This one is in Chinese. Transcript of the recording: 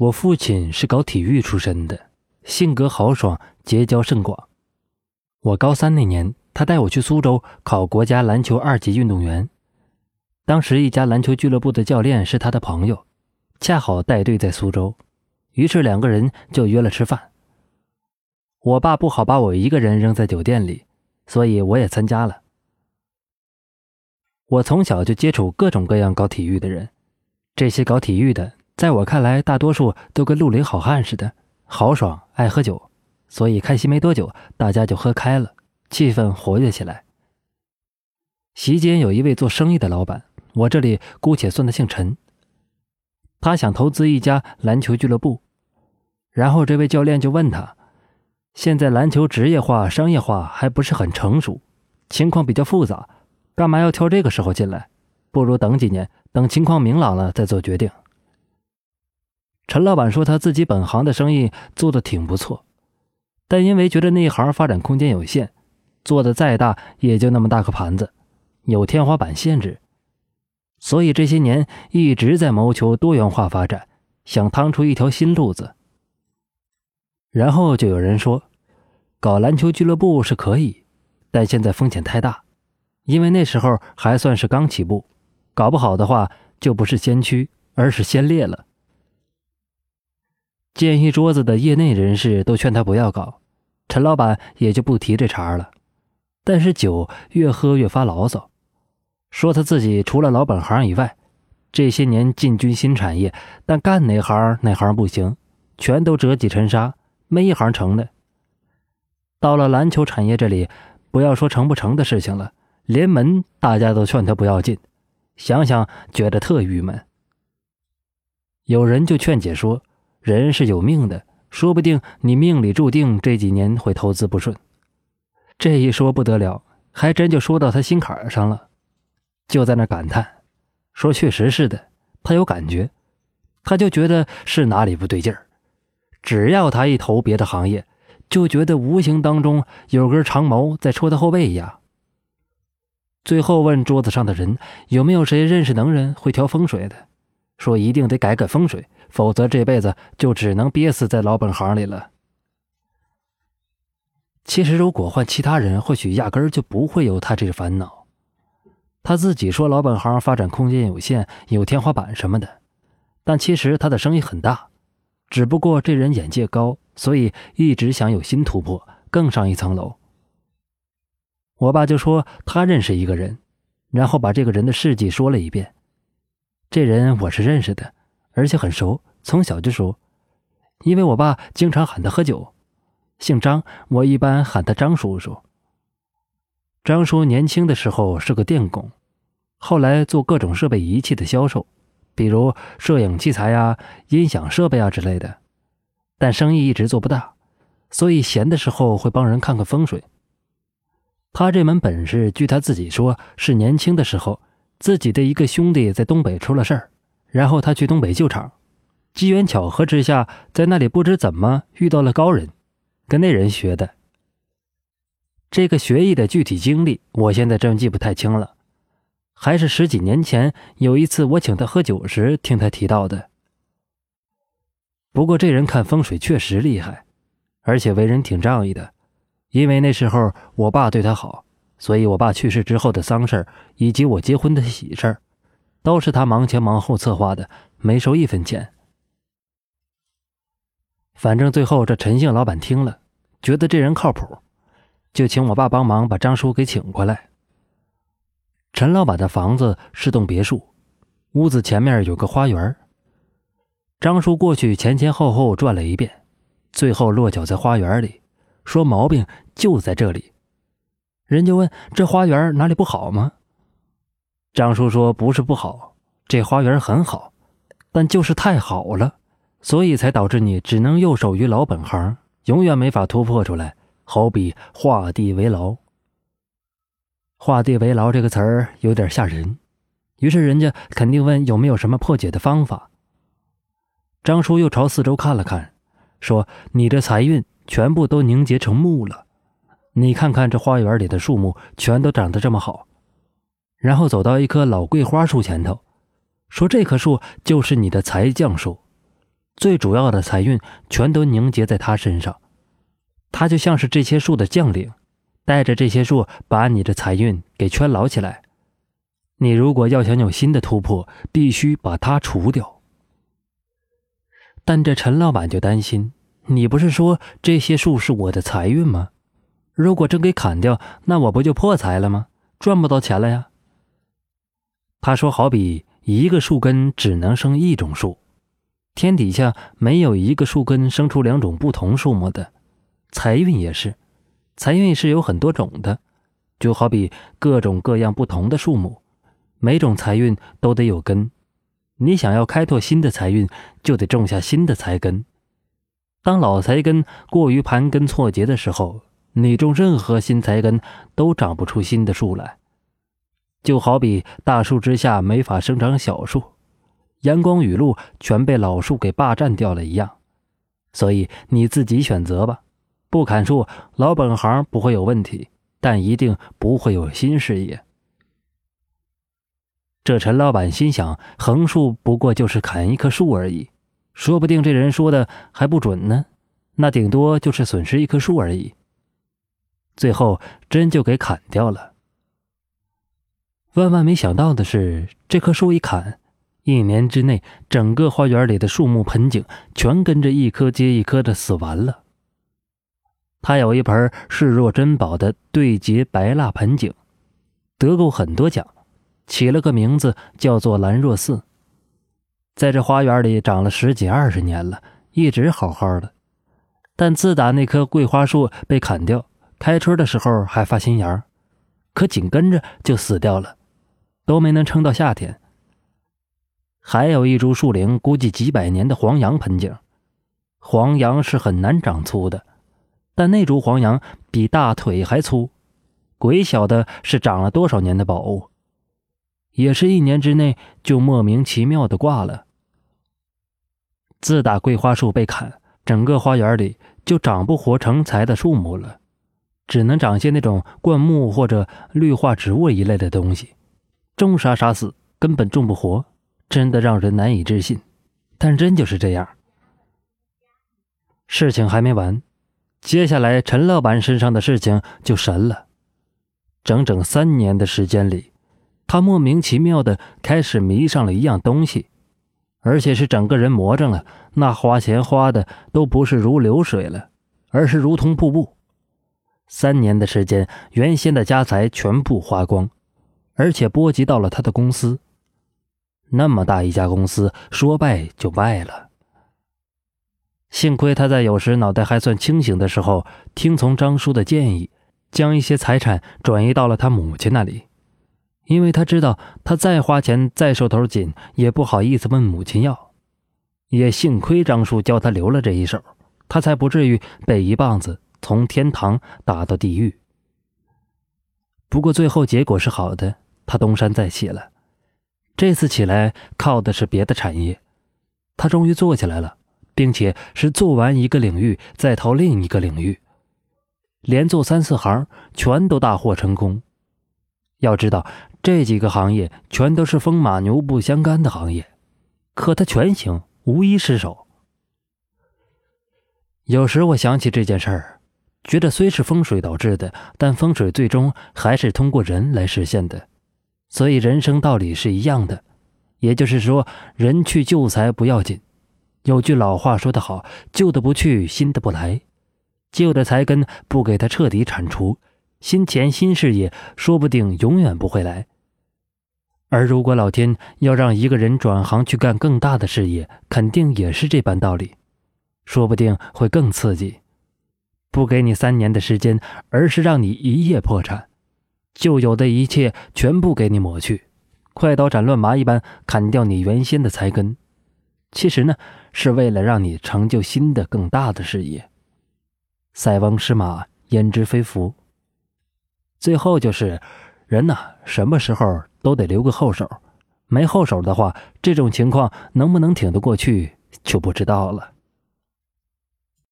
我父亲是搞体育出身的，性格豪爽，结交甚广。我高三那年，他带我去苏州考国家篮球二级运动员。当时一家篮球俱乐部的教练是他的朋友，恰好带队在苏州，于是两个人就约了吃饭。我爸不好把我一个人扔在酒店里，所以我也参加了。我从小就接触各种各样搞体育的人，这些搞体育的。在我看来，大多数都跟绿林好汉似的，豪爽爱喝酒，所以开席没多久，大家就喝开了，气氛活跃起来。席间有一位做生意的老板，我这里姑且算他姓陈。他想投资一家篮球俱乐部，然后这位教练就问他：“现在篮球职业化、商业化还不是很成熟，情况比较复杂，干嘛要挑这个时候进来？不如等几年，等情况明朗了再做决定。”陈老板说：“他自己本行的生意做的挺不错，但因为觉得那一行发展空间有限，做的再大也就那么大个盘子，有天花板限制，所以这些年一直在谋求多元化发展，想趟出一条新路子。然后就有人说，搞篮球俱乐部是可以，但现在风险太大，因为那时候还算是刚起步，搞不好的话就不是先驱，而是先烈了。”见一桌子的业内人士都劝他不要搞，陈老板也就不提这茬了。但是酒越喝越发牢骚，说他自己除了老本行以外，这些年进军新产业，但干哪行哪行不行，全都折戟沉沙，没一行成的。到了篮球产业这里，不要说成不成的事情了，连门大家都劝他不要进，想想觉得特郁闷。有人就劝解说。人是有命的，说不定你命里注定这几年会投资不顺。这一说不得了，还真就说到他心坎上了，就在那感叹，说确实是的，他有感觉，他就觉得是哪里不对劲儿。只要他一投别的行业，就觉得无形当中有根长矛在戳他后背一样。最后问桌子上的人有没有谁认识能人会调风水的，说一定得改改风水。否则这辈子就只能憋死在老本行里了。其实，如果换其他人，或许压根儿就不会有他这个烦恼。他自己说老本行发展空间有限，有天花板什么的，但其实他的生意很大，只不过这人眼界高，所以一直想有新突破，更上一层楼。我爸就说他认识一个人，然后把这个人的事迹说了一遍。这人我是认识的。而且很熟，从小就熟，因为我爸经常喊他喝酒。姓张，我一般喊他张叔叔。张叔年轻的时候是个电工，后来做各种设备仪器的销售，比如摄影器材呀、音响设备啊之类的，但生意一直做不大，所以闲的时候会帮人看看风水。他这门本事，据他自己说，是年轻的时候自己的一个兄弟在东北出了事儿。然后他去东北救场，机缘巧合之下，在那里不知怎么遇到了高人，跟那人学的。这个学艺的具体经历，我现在真记不太清了，还是十几年前有一次我请他喝酒时听他提到的。不过这人看风水确实厉害，而且为人挺仗义的，因为那时候我爸对他好，所以我爸去世之后的丧事以及我结婚的喜事儿。都是他忙前忙后策划的，没收一分钱。反正最后这陈姓老板听了，觉得这人靠谱，就请我爸帮忙把张叔给请过来。陈老板的房子是栋别墅，屋子前面有个花园。张叔过去前前后后转了一遍，最后落脚在花园里，说毛病就在这里。人就问：这花园哪里不好吗？张叔说：“不是不好，这花园很好，但就是太好了，所以才导致你只能右手于老本行，永远没法突破出来。好比画地为牢。画地为牢这个词儿有点吓人，于是人家肯定问有没有什么破解的方法。张叔又朝四周看了看，说：‘你的财运全部都凝结成木了，你看看这花园里的树木，全都长得这么好。’”然后走到一棵老桂花树前头，说：“这棵树就是你的财将树，最主要的财运全都凝结在他身上。他就像是这些树的将领，带着这些树把你的财运给圈牢起来。你如果要想有新的突破，必须把它除掉。但这陈老板就担心，你不是说这些树是我的财运吗？如果真给砍掉，那我不就破财了吗？赚不到钱了呀。他说：“好比一个树根只能生一种树，天底下没有一个树根生出两种不同树木的。财运也是，财运是有很多种的，就好比各种各样不同的树木，每种财运都得有根。你想要开拓新的财运，就得种下新的财根。当老财根过于盘根错节的时候，你种任何新财根都长不出新的树来。”就好比大树之下没法生长小树，阳光雨露全被老树给霸占掉了一样，所以你自己选择吧。不砍树，老本行不会有问题，但一定不会有新事业。这陈老板心想：横竖不过就是砍一棵树而已，说不定这人说的还不准呢，那顶多就是损失一棵树而已。最后真就给砍掉了。万万没想到的是，这棵树一砍，一年之内，整个花园里的树木盆景全跟着一棵接一棵的死完了。他有一盆视若珍宝的对节白蜡盆景，得过很多奖，起了个名字叫做兰若寺。在这花园里长了十几二十年了，一直好好的。但自打那棵桂花树被砍掉，开春的时候还发新芽，可紧跟着就死掉了。都没能撑到夏天。还有一株树龄估计几百年的黄杨盆景，黄杨是很难长粗的，但那株黄杨比大腿还粗，鬼晓得是长了多少年的宝物，也是一年之内就莫名其妙的挂了。自打桂花树被砍，整个花园里就长不活成材的树木了，只能长些那种灌木或者绿化植物一类的东西。种啥啥死，根本种不活，真的让人难以置信。但真就是这样。事情还没完，接下来陈老板身上的事情就神了。整整三年的时间里，他莫名其妙的开始迷上了一样东西，而且是整个人魔怔了。那花钱花的都不是如流水了，而是如同瀑布。三年的时间，原先的家财全部花光。而且波及到了他的公司，那么大一家公司，说败就败了。幸亏他在有时脑袋还算清醒的时候，听从张叔的建议，将一些财产转移到了他母亲那里，因为他知道他再花钱再手头紧，也不好意思问母亲要。也幸亏张叔教他留了这一手，他才不至于被一棒子从天堂打到地狱。不过最后结果是好的。他东山再起了，这次起来靠的是别的产业。他终于做起来了，并且是做完一个领域再投另一个领域，连做三四行，全都大获成功。要知道，这几个行业全都是风马牛不相干的行业，可他全行，无一失手。有时我想起这件事儿，觉得虽是风水导致的，但风水最终还是通过人来实现的。所以人生道理是一样的，也就是说，人去救财不要紧。有句老话说得好：“旧的不去，新的不来。”旧的财根不给他彻底铲除，新钱新事业说不定永远不会来。而如果老天要让一个人转行去干更大的事业，肯定也是这般道理，说不定会更刺激。不给你三年的时间，而是让你一夜破产。旧有的一切全部给你抹去，快刀斩乱麻一般砍掉你原先的财根。其实呢，是为了让你成就新的更大的事业。塞翁失马，焉知非福。最后就是，人呐，什么时候都得留个后手。没后手的话，这种情况能不能挺得过去，就不知道了。